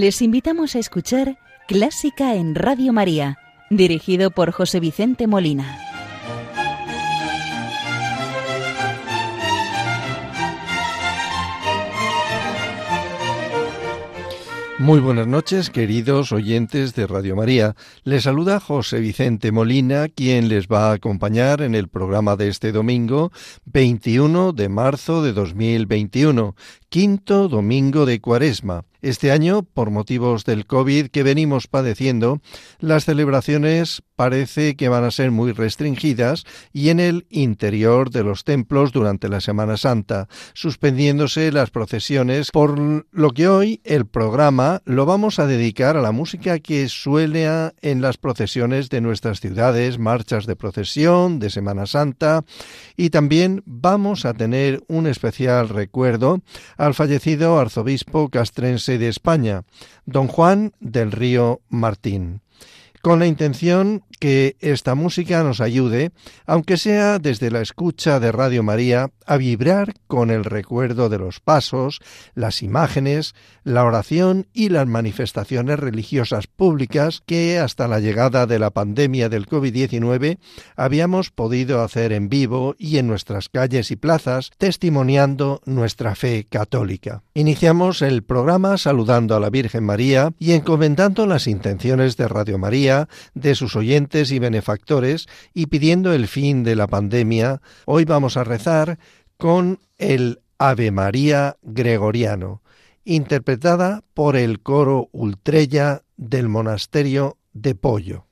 Les invitamos a escuchar Clásica en Radio María, dirigido por José Vicente Molina. Muy buenas noches, queridos oyentes de Radio María. Les saluda José Vicente Molina, quien les va a acompañar en el programa de este domingo, 21 de marzo de 2021, quinto domingo de Cuaresma. Este año, por motivos del COVID que venimos padeciendo, las celebraciones parece que van a ser muy restringidas y en el interior de los templos durante la Semana Santa, suspendiéndose las procesiones, por lo que hoy el programa lo vamos a dedicar a la música que suele en las procesiones de nuestras ciudades, marchas de procesión, de Semana Santa, y también vamos a tener un especial recuerdo al fallecido arzobispo castrense de España, don Juan del Río Martín con la intención que esta música nos ayude, aunque sea desde la escucha de Radio María, a vibrar con el recuerdo de los pasos, las imágenes, la oración y las manifestaciones religiosas públicas que hasta la llegada de la pandemia del COVID-19 habíamos podido hacer en vivo y en nuestras calles y plazas, testimoniando nuestra fe católica. Iniciamos el programa saludando a la Virgen María y encomendando las intenciones de Radio María, de sus oyentes y benefactores y pidiendo el fin de la pandemia, hoy vamos a rezar con el Ave María Gregoriano, interpretada por el coro Ultrella del monasterio de Pollo.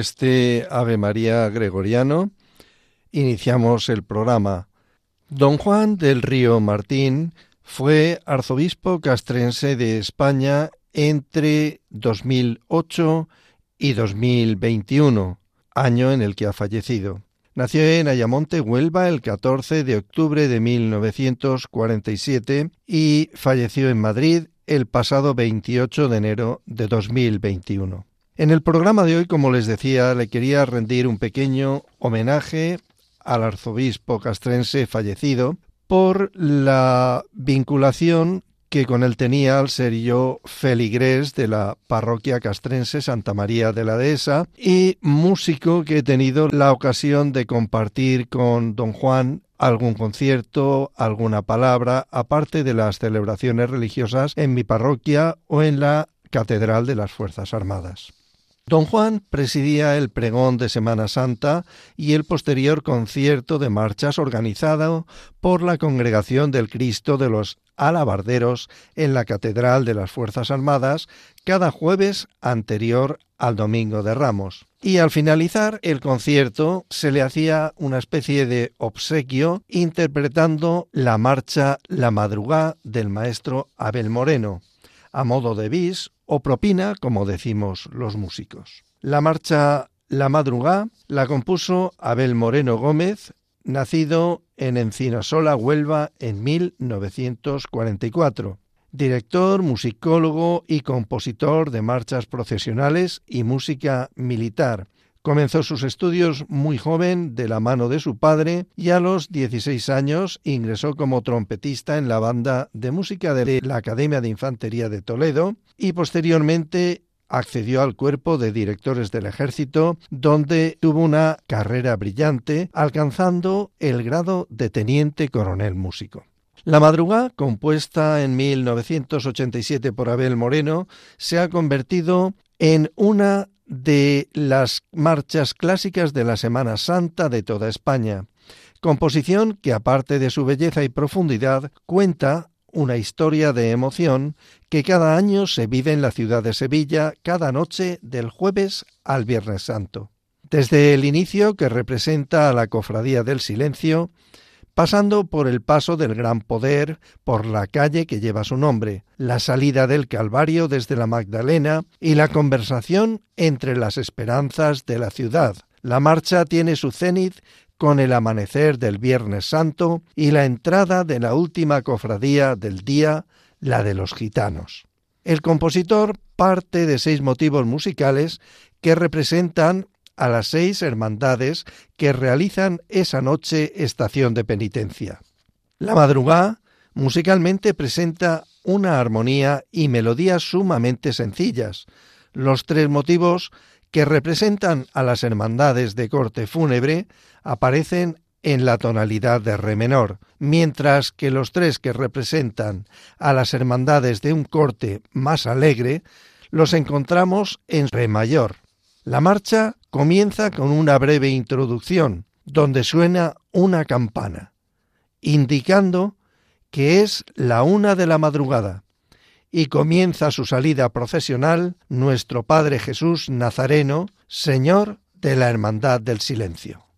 Este Ave María gregoriano iniciamos el programa. Don Juan del Río Martín fue arzobispo castrense de España entre 2008 y 2021, año en el que ha fallecido. Nació en Ayamonte, Huelva, el 14 de octubre de 1947 y falleció en Madrid el pasado 28 de enero de 2021. En el programa de hoy, como les decía, le quería rendir un pequeño homenaje al arzobispo castrense fallecido por la vinculación que con él tenía al ser yo feligrés de la parroquia castrense Santa María de la Dehesa y músico que he tenido la ocasión de compartir con don Juan algún concierto, alguna palabra, aparte de las celebraciones religiosas en mi parroquia o en la Catedral de las Fuerzas Armadas. Don Juan presidía el pregón de Semana Santa y el posterior concierto de marchas organizado por la Congregación del Cristo de los Alabarderos en la Catedral de las Fuerzas Armadas cada jueves anterior al Domingo de Ramos. Y al finalizar el concierto se le hacía una especie de obsequio interpretando la marcha La Madrugá del maestro Abel Moreno, a modo de bis o propina, como decimos los músicos. La marcha La Madrugá la compuso Abel Moreno Gómez, nacido en Encinasola, Huelva, en 1944. Director, musicólogo y compositor de marchas procesionales y música militar, Comenzó sus estudios muy joven de la mano de su padre y a los 16 años ingresó como trompetista en la banda de música de la Academia de Infantería de Toledo y posteriormente accedió al cuerpo de directores del ejército, donde tuvo una carrera brillante, alcanzando el grado de teniente coronel músico. La madrugada, compuesta en 1987 por Abel Moreno, se ha convertido en una de las marchas clásicas de la Semana Santa de toda España, composición que aparte de su belleza y profundidad cuenta una historia de emoción que cada año se vive en la ciudad de Sevilla cada noche del jueves al Viernes Santo. Desde el inicio que representa a la Cofradía del Silencio, pasando por el paso del Gran Poder por la calle que lleva su nombre, la salida del Calvario desde la Magdalena y la conversación entre las esperanzas de la ciudad. La marcha tiene su cenit con el amanecer del Viernes Santo y la entrada de la última cofradía del día, la de los gitanos. El compositor parte de seis motivos musicales que representan a las seis hermandades que realizan esa noche estación de penitencia. La madrugada musicalmente presenta una armonía y melodías sumamente sencillas. Los tres motivos que representan a las hermandades de corte fúnebre aparecen en la tonalidad de re menor, mientras que los tres que representan a las hermandades de un corte más alegre los encontramos en re mayor. La marcha comienza con una breve introducción, donde suena una campana, indicando que es la una de la madrugada, y comienza su salida procesional nuestro Padre Jesús Nazareno, Señor de la Hermandad del Silencio.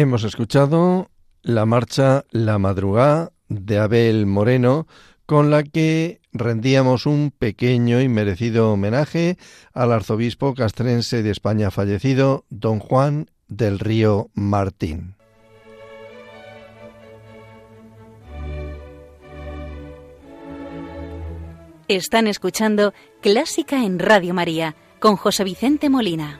Hemos escuchado la marcha La Madrugada de Abel Moreno, con la que rendíamos un pequeño y merecido homenaje al arzobispo castrense de España fallecido, don Juan del Río Martín. Están escuchando Clásica en Radio María con José Vicente Molina.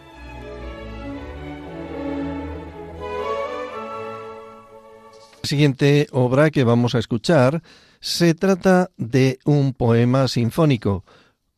Siguiente obra que vamos a escuchar se trata de un poema sinfónico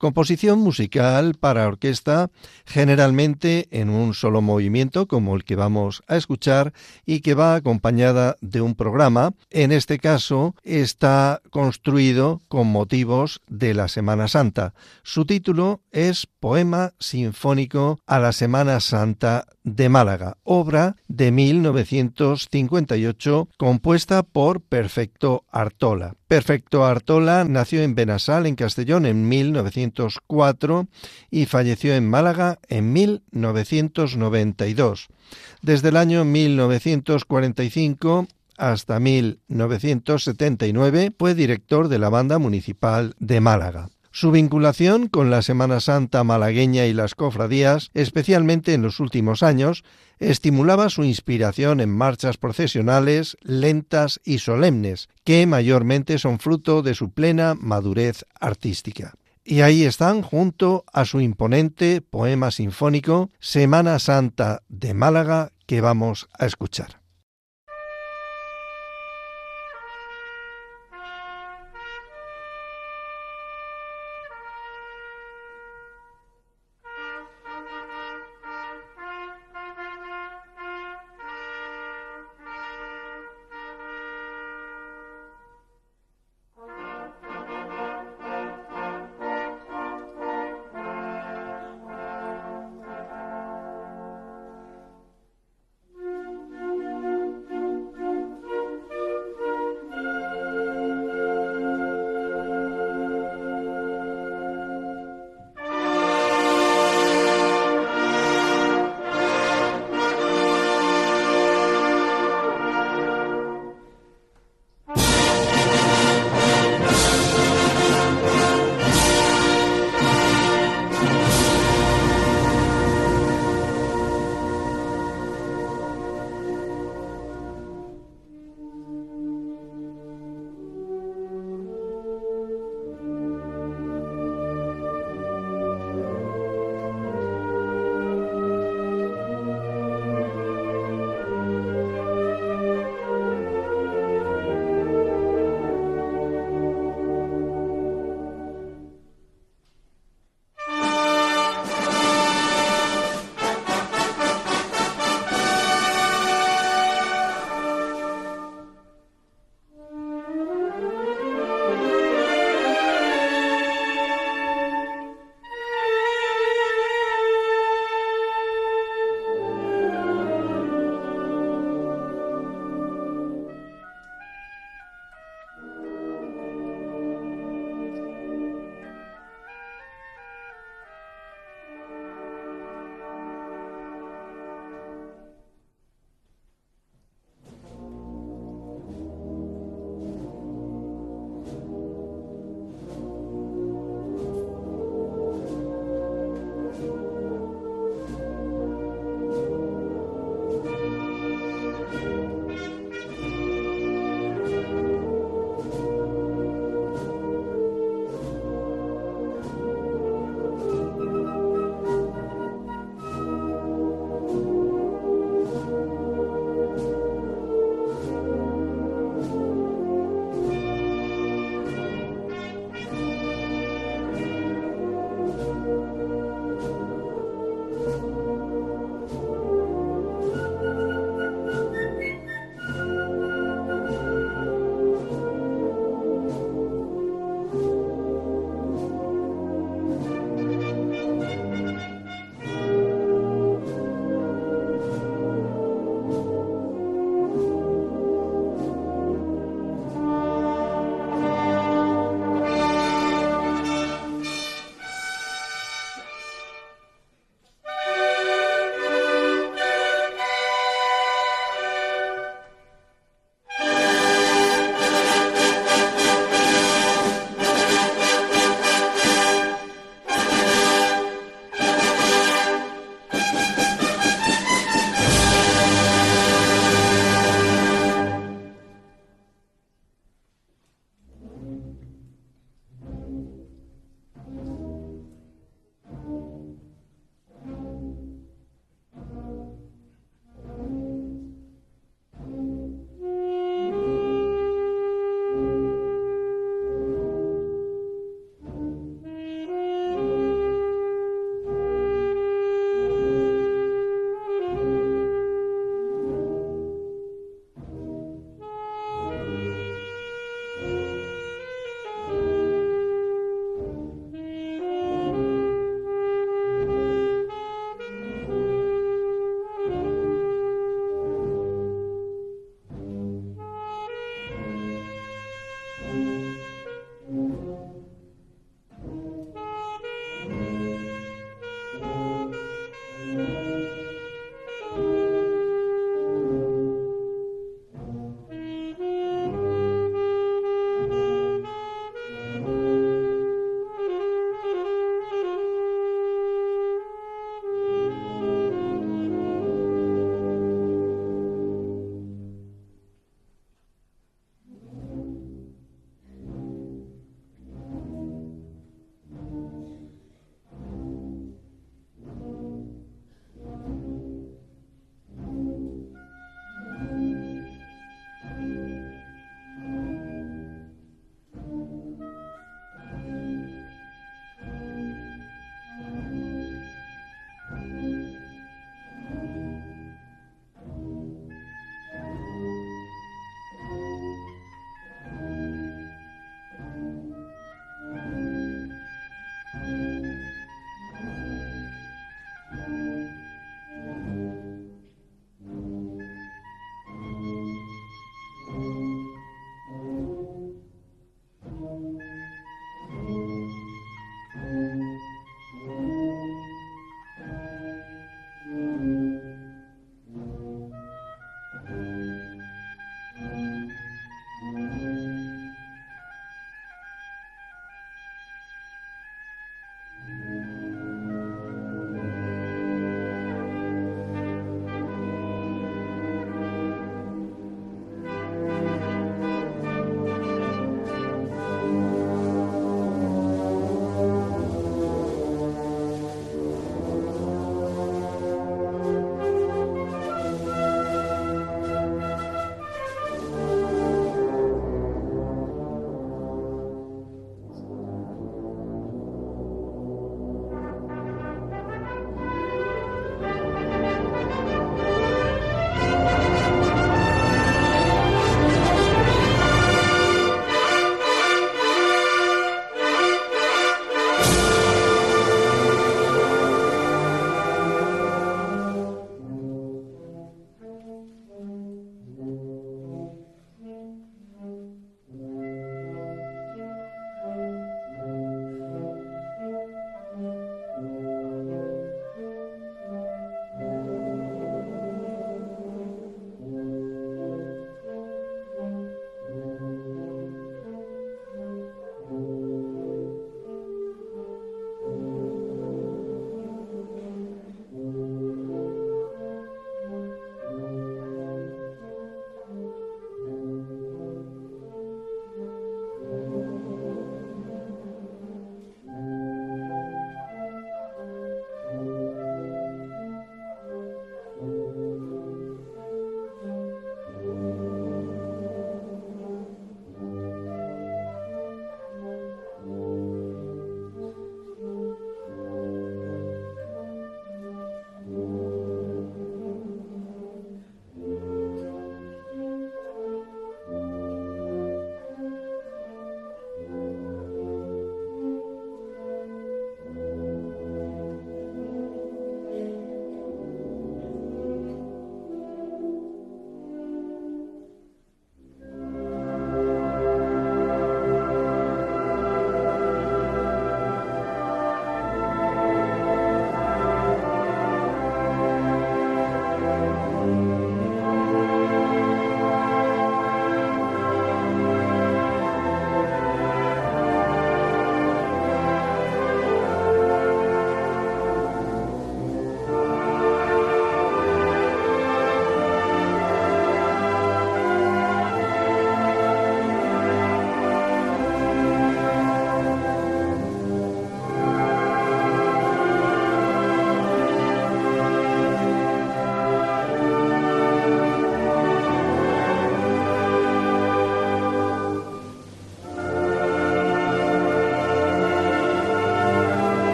Composición musical para orquesta, generalmente en un solo movimiento, como el que vamos a escuchar, y que va acompañada de un programa. En este caso, está construido con motivos de la Semana Santa. Su título es Poema Sinfónico a la Semana Santa de Málaga, obra de 1958, compuesta por Perfecto Artola. Perfecto Artola nació en Benasal, en Castellón, en 1904 y falleció en Málaga en 1992. Desde el año 1945 hasta 1979 fue director de la Banda Municipal de Málaga. Su vinculación con la Semana Santa malagueña y las cofradías, especialmente en los últimos años, estimulaba su inspiración en marchas procesionales lentas y solemnes, que mayormente son fruto de su plena madurez artística. Y ahí están, junto a su imponente poema sinfónico Semana Santa de Málaga, que vamos a escuchar.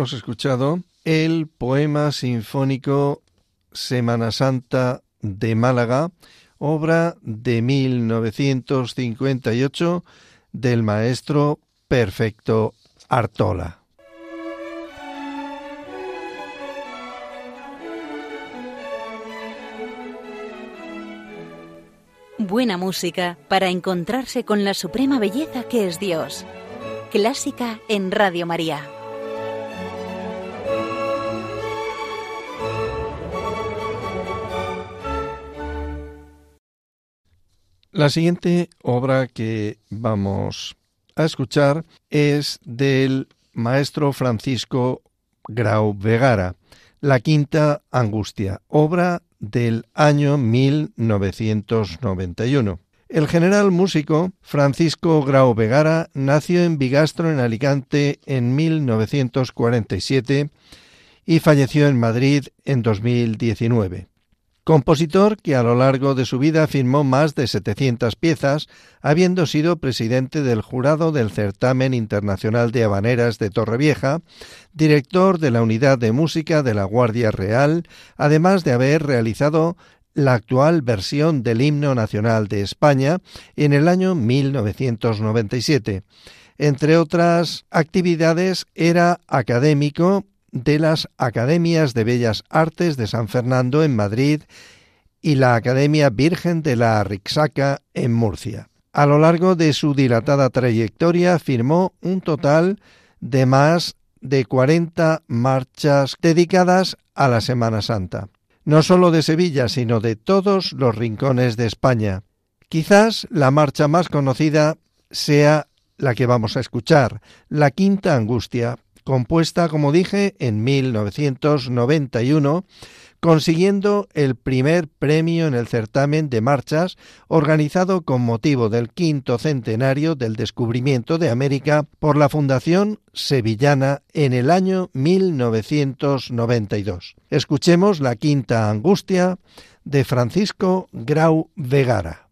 Hemos escuchado el poema sinfónico Semana Santa de Málaga, obra de 1958 del maestro Perfecto Artola. Buena música para encontrarse con la suprema belleza que es Dios. Clásica en Radio María. La siguiente obra que vamos a escuchar es del maestro Francisco Grau Vegara, La Quinta Angustia, obra del año 1991. El general músico Francisco Grau Vegara nació en Bigastro, en Alicante, en 1947 y falleció en Madrid en 2019. Compositor que a lo largo de su vida firmó más de 700 piezas, habiendo sido presidente del jurado del Certamen Internacional de Habaneras de Torrevieja, director de la Unidad de Música de la Guardia Real, además de haber realizado la actual versión del himno nacional de España en el año 1997. Entre otras actividades, era académico de las Academias de Bellas Artes de San Fernando en Madrid y la Academia Virgen de la Rixaca en Murcia. A lo largo de su dilatada trayectoria firmó un total de más de 40 marchas dedicadas a la Semana Santa, no solo de Sevilla, sino de todos los rincones de España. Quizás la marcha más conocida sea la que vamos a escuchar, la Quinta Angustia, compuesta, como dije, en 1991, consiguiendo el primer premio en el certamen de marchas organizado con motivo del quinto centenario del descubrimiento de América por la Fundación Sevillana en el año 1992. Escuchemos la quinta angustia de Francisco Grau Vegara.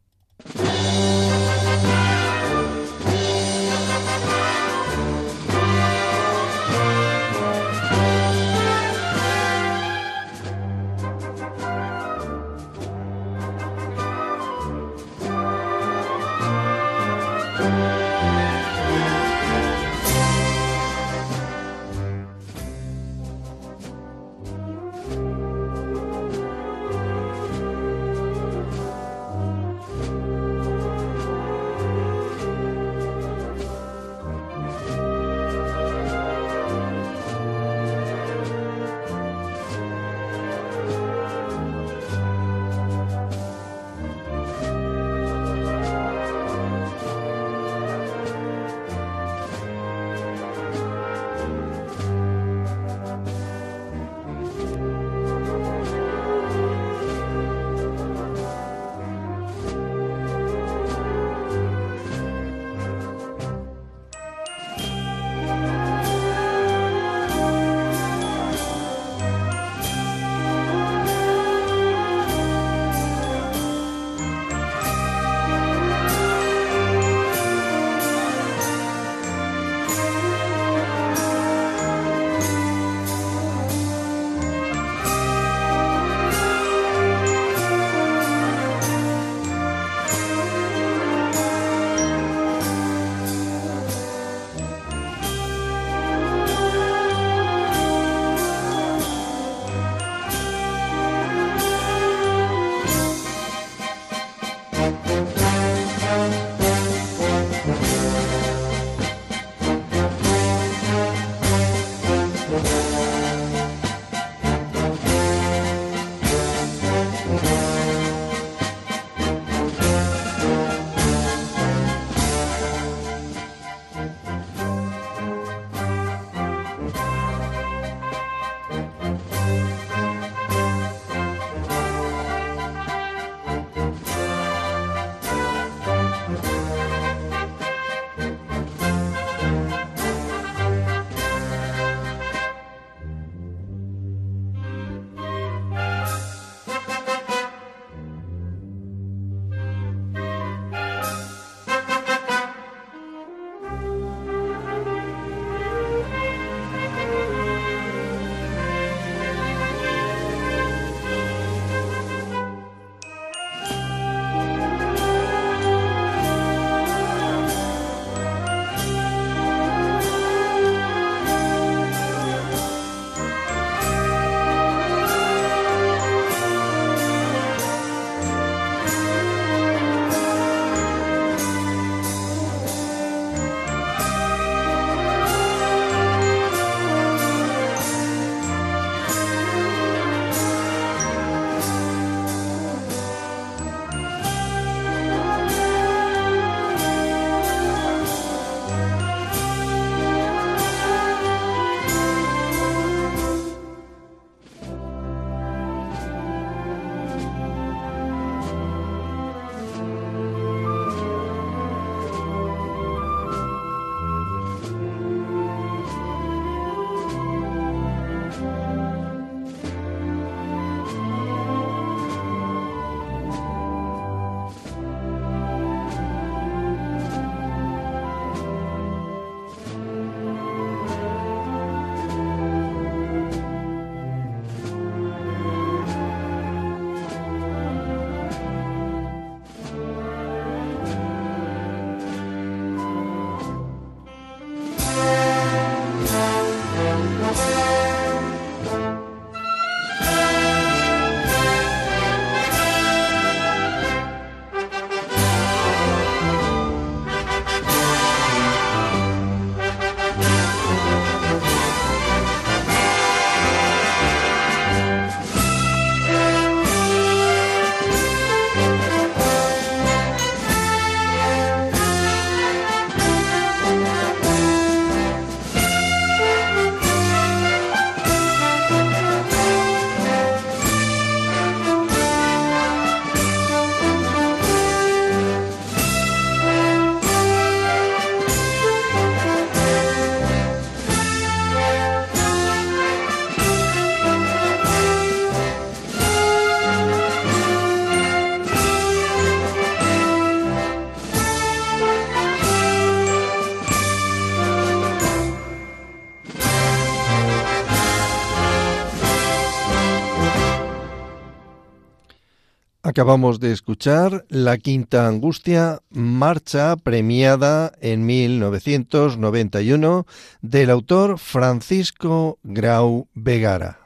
Acabamos de escuchar La Quinta Angustia, marcha premiada en 1991 del autor Francisco Grau Vegara.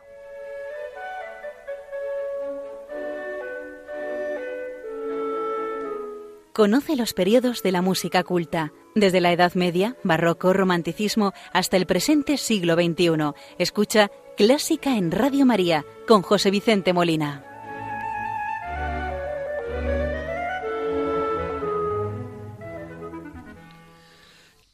Conoce los periodos de la música culta, desde la Edad Media, Barroco, Romanticismo, hasta el presente siglo XXI. Escucha Clásica en Radio María con José Vicente Molina.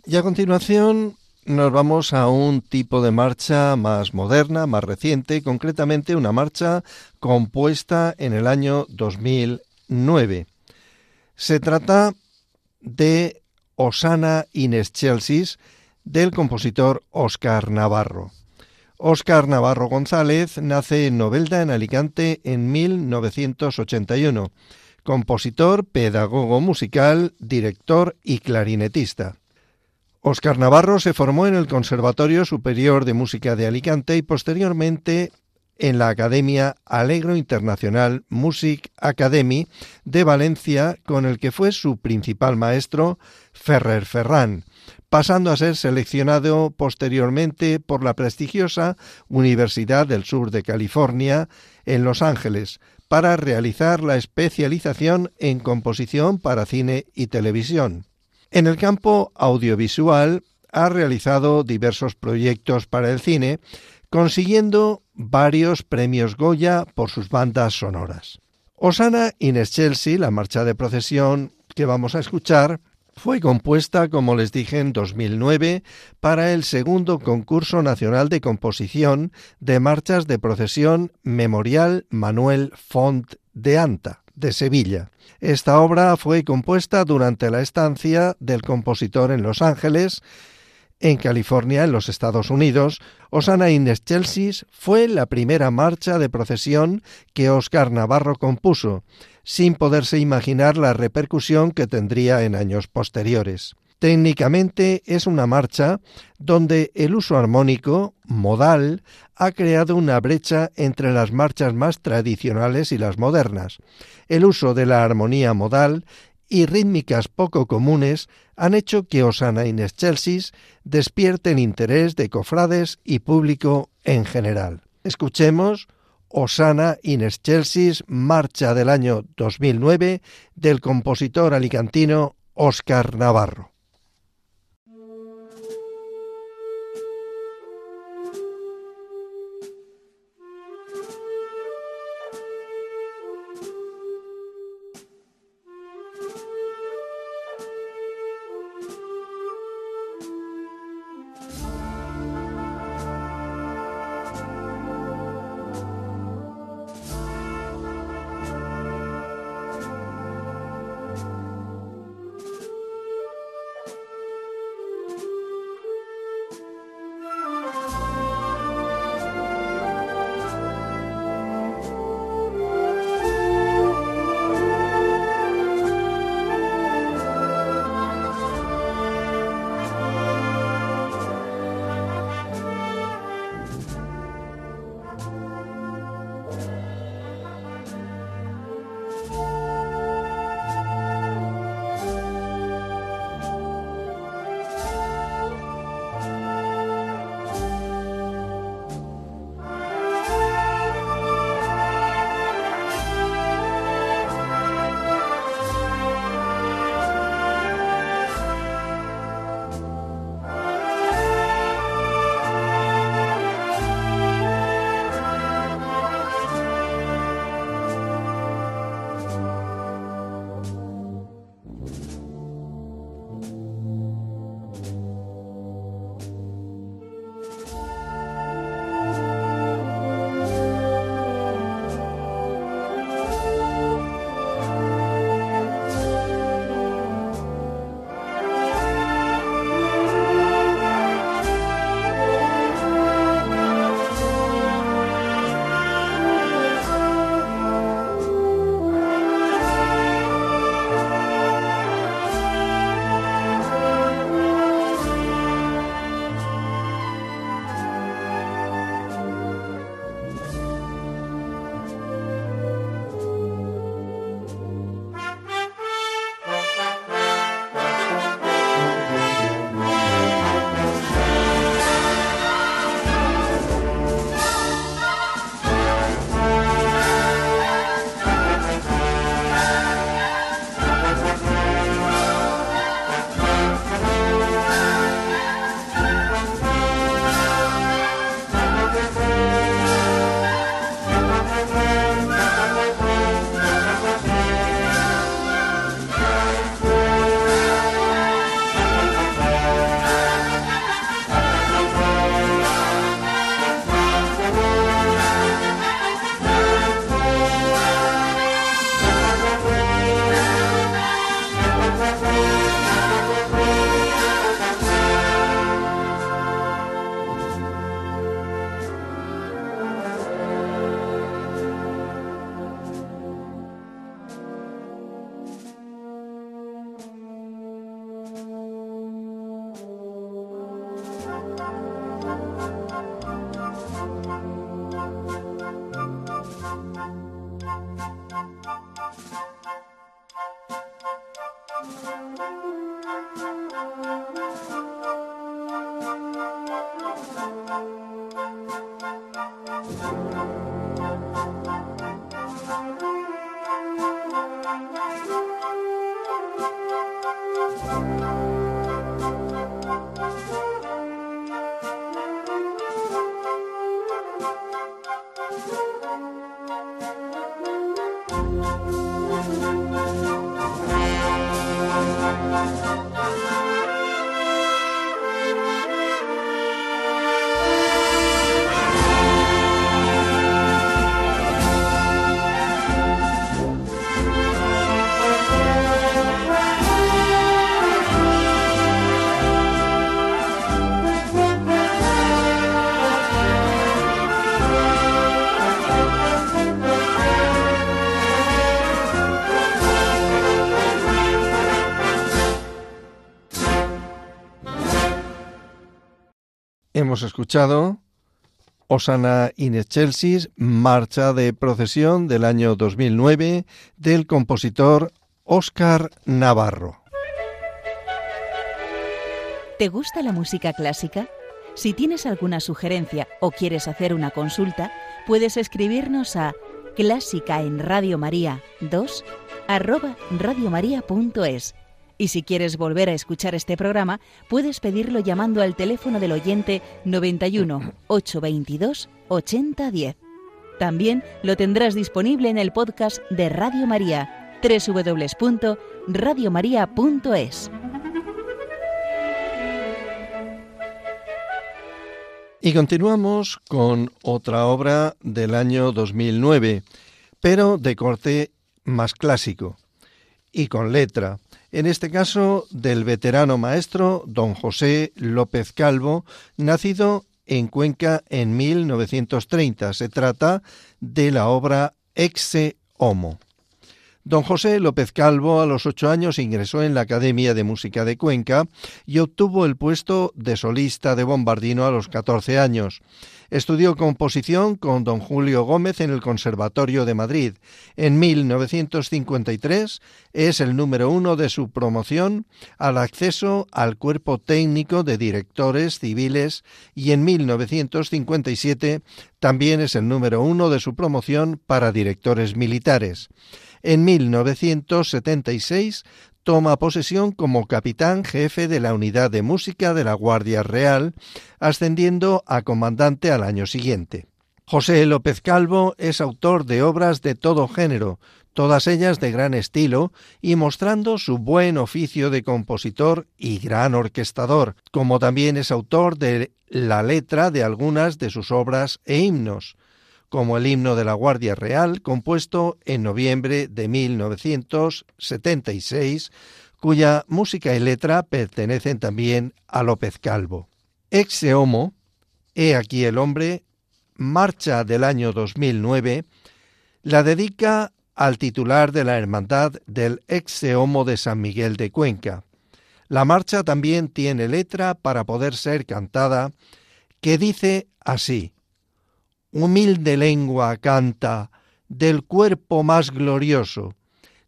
Y a continuación nos vamos a un tipo de marcha más moderna, más reciente, concretamente una marcha compuesta en el año 2009. Se trata de Osana in Excelsis del compositor Óscar Navarro. Óscar Navarro González nace en Novelda, en Alicante, en 1981. Compositor, pedagogo musical, director y clarinetista. Óscar Navarro se formó en el Conservatorio Superior de Música de Alicante y posteriormente en la Academia Alegro Internacional Music Academy de Valencia, con el que fue su principal maestro, Ferrer Ferran, pasando a ser seleccionado posteriormente por la prestigiosa Universidad del Sur de California en Los Ángeles para realizar la especialización en composición para cine y televisión. En el campo audiovisual ha realizado diversos proyectos para el cine, consiguiendo varios premios Goya por sus bandas sonoras. Osana in Chelsea, la marcha de procesión que vamos a escuchar, fue compuesta, como les dije, en 2009 para el segundo concurso nacional de composición de marchas de procesión Memorial Manuel Font de Anta, de Sevilla. Esta obra fue compuesta durante la estancia del compositor en Los Ángeles, en California, en los Estados Unidos. Osana in Chelsea fue la primera marcha de procesión que Oscar Navarro compuso, sin poderse imaginar la repercusión que tendría en años posteriores. Técnicamente es una marcha donde el uso armónico, modal, ha creado una brecha entre las marchas más tradicionales y las modernas. El uso de la armonía modal y rítmicas poco comunes han hecho que Osana in Excelsis despierte el interés de cofrades y público en general. Escuchemos Osana in Excelsis, marcha del año 2009 del compositor alicantino Óscar Navarro. Hemos escuchado Osana in Excelsis, marcha de procesión del año 2009 del compositor Óscar Navarro. ¿Te gusta la música clásica? Si tienes alguna sugerencia o quieres hacer una consulta, puedes escribirnos a clásica en Radio María 2 arroba radiomaria.es y si quieres volver a escuchar este programa, puedes pedirlo llamando al teléfono del oyente 91 822 8010. También lo tendrás disponible en el podcast de Radio María, www.radiomaria.es. Y continuamos con otra obra del año 2009, pero de corte más clásico y con letra en este caso del veterano maestro don José López Calvo, nacido en Cuenca en 1930. Se trata de la obra Exe Homo. Don José López Calvo a los ocho años ingresó en la Academia de Música de Cuenca y obtuvo el puesto de solista de bombardino a los catorce años. Estudió composición con don Julio Gómez en el Conservatorio de Madrid. En 1953 es el número uno de su promoción al acceso al cuerpo técnico de directores civiles y en 1957 también es el número uno de su promoción para directores militares. En 1976 toma posesión como capitán jefe de la unidad de música de la Guardia Real, ascendiendo a comandante al año siguiente. José López Calvo es autor de obras de todo género, todas ellas de gran estilo y mostrando su buen oficio de compositor y gran orquestador, como también es autor de la letra de algunas de sus obras e himnos como el himno de la Guardia Real, compuesto en noviembre de 1976, cuya música y letra pertenecen también a López Calvo. Exe Homo, He aquí el hombre, marcha del año 2009, la dedica al titular de la Hermandad del Exe Homo de San Miguel de Cuenca. La marcha también tiene letra para poder ser cantada, que dice así, humilde lengua canta del cuerpo más glorioso,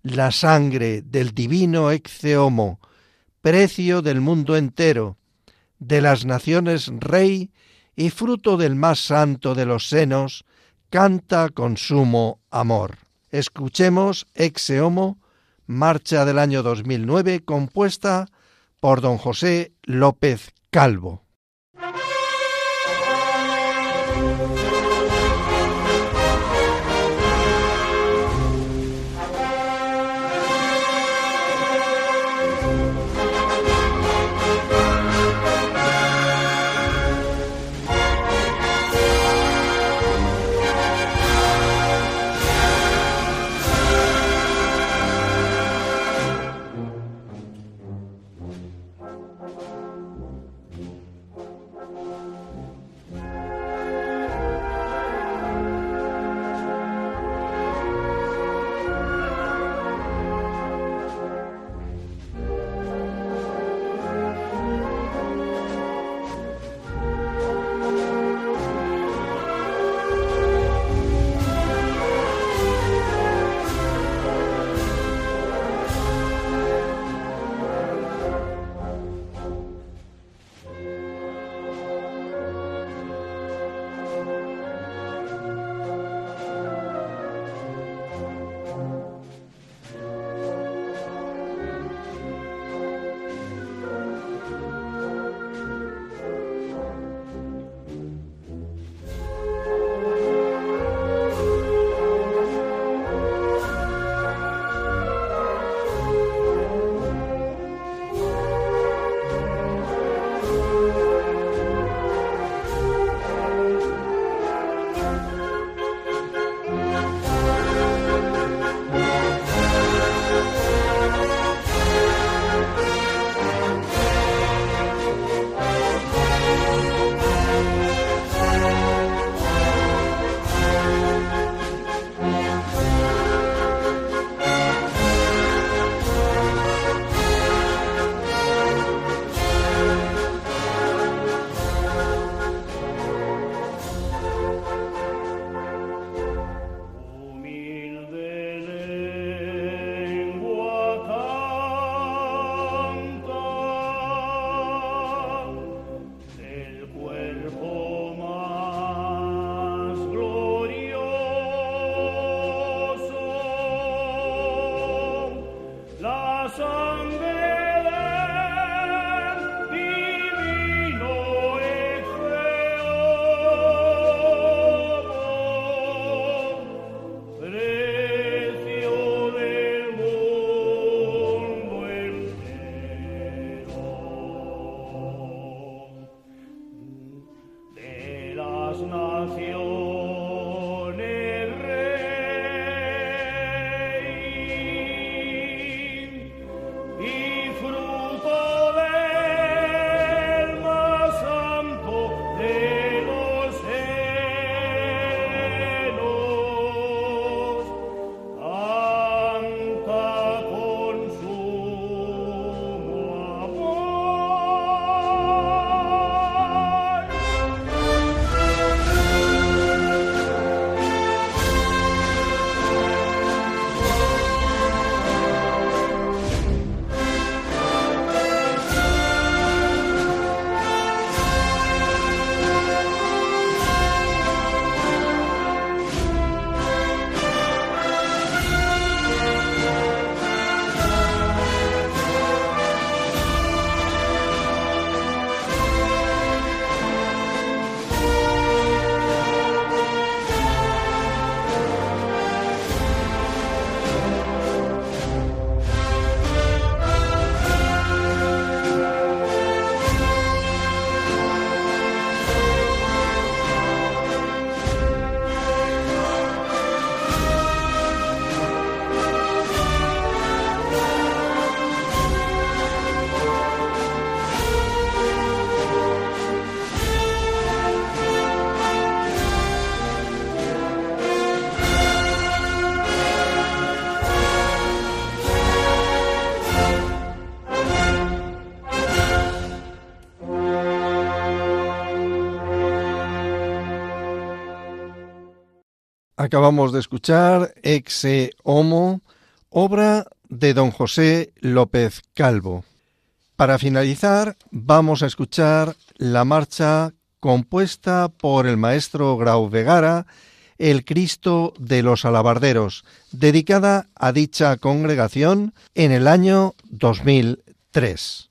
la sangre del divino Exeomo, precio del mundo entero, de las naciones rey y fruto del más santo de los senos, canta con sumo amor. Escuchemos Exeomo, marcha del año 2009, compuesta por don José López Calvo. Acabamos de escuchar Exe Homo, obra de don José López Calvo. Para finalizar, vamos a escuchar la marcha compuesta por el maestro Grau Vegara, El Cristo de los Alabarderos, dedicada a dicha congregación en el año 2003.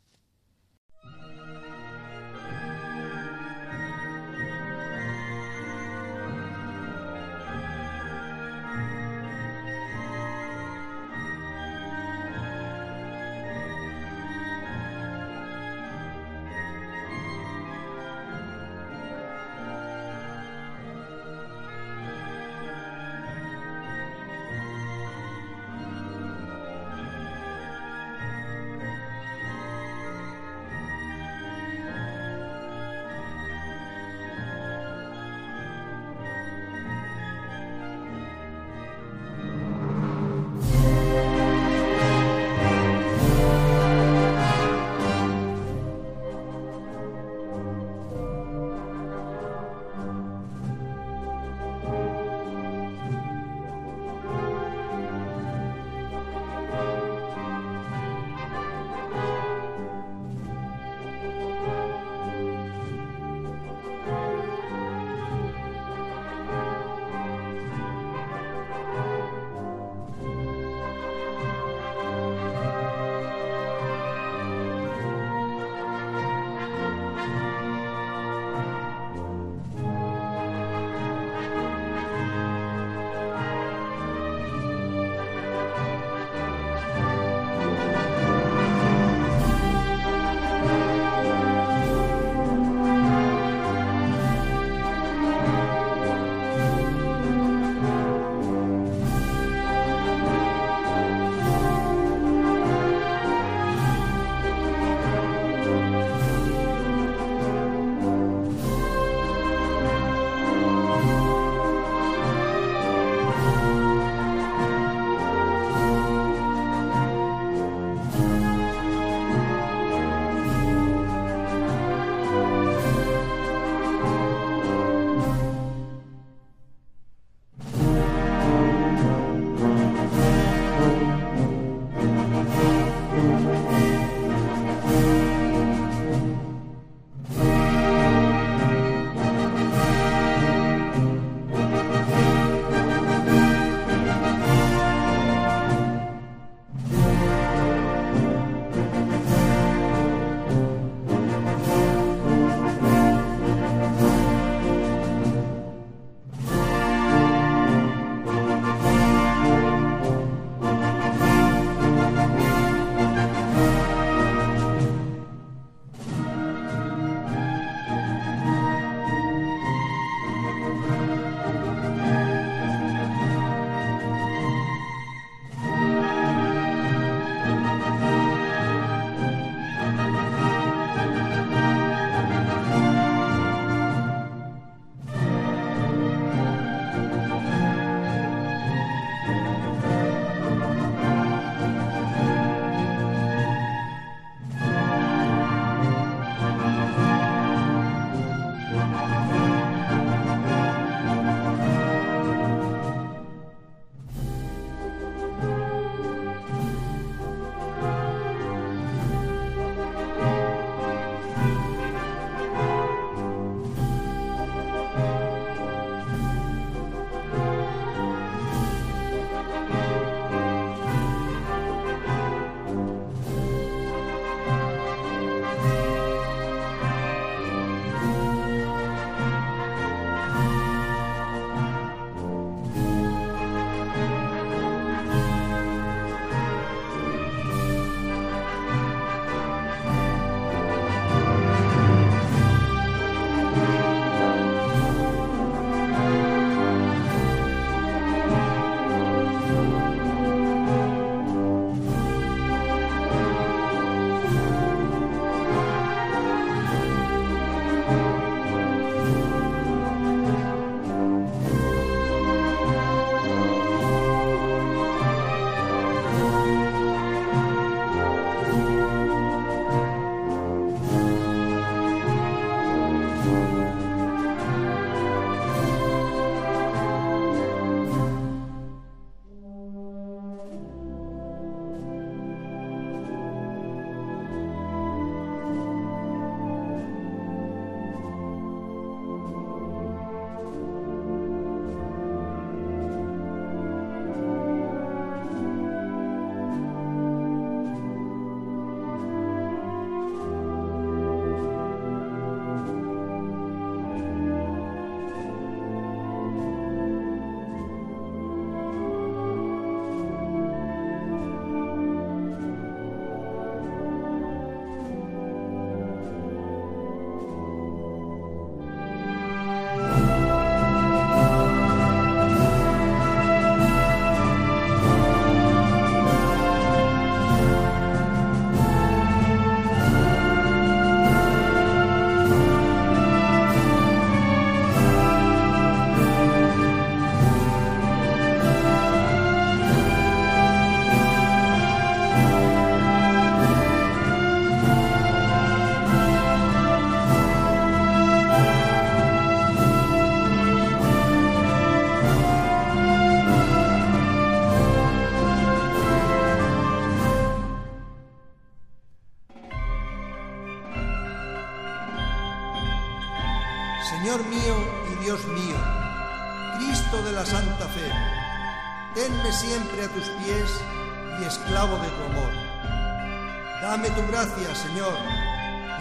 Dame tu gracia, Señor,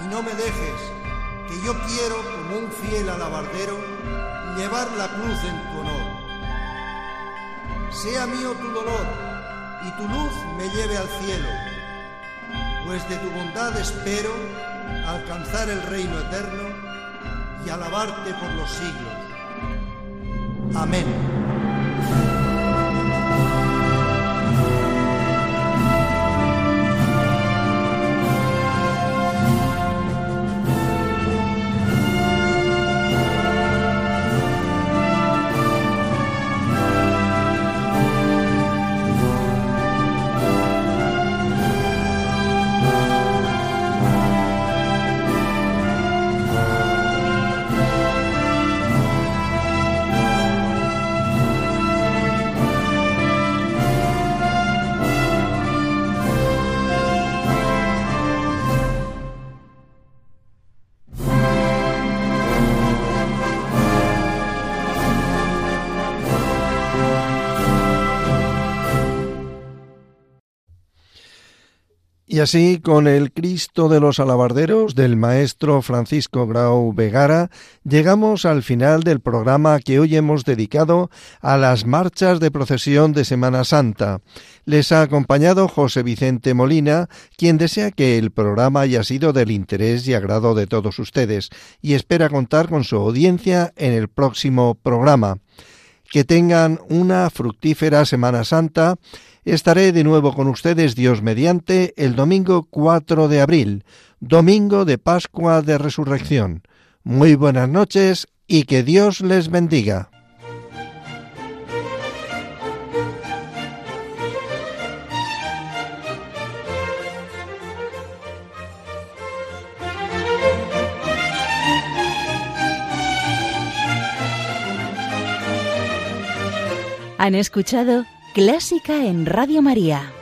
y no me dejes, que yo quiero, como un fiel alabardero, llevar la cruz en tu honor. Sea mío tu dolor y tu luz me lleve al cielo, pues de tu bondad espero alcanzar el reino eterno y alabarte por los siglos. Amén. Y así, con el Cristo de los Alabarderos del maestro Francisco Grau Vegara, llegamos al final del programa que hoy hemos dedicado a las marchas de procesión de Semana Santa. Les ha acompañado José Vicente Molina, quien desea que el programa haya sido del interés y agrado de todos ustedes, y espera contar con su audiencia en el próximo programa. Que tengan una fructífera Semana Santa Estaré de nuevo con ustedes, Dios mediante, el domingo 4 de abril, domingo de Pascua de Resurrección. Muy buenas noches y que Dios les bendiga. Han escuchado Clásica en Radio María.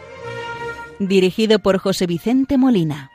Dirigido por José Vicente Molina.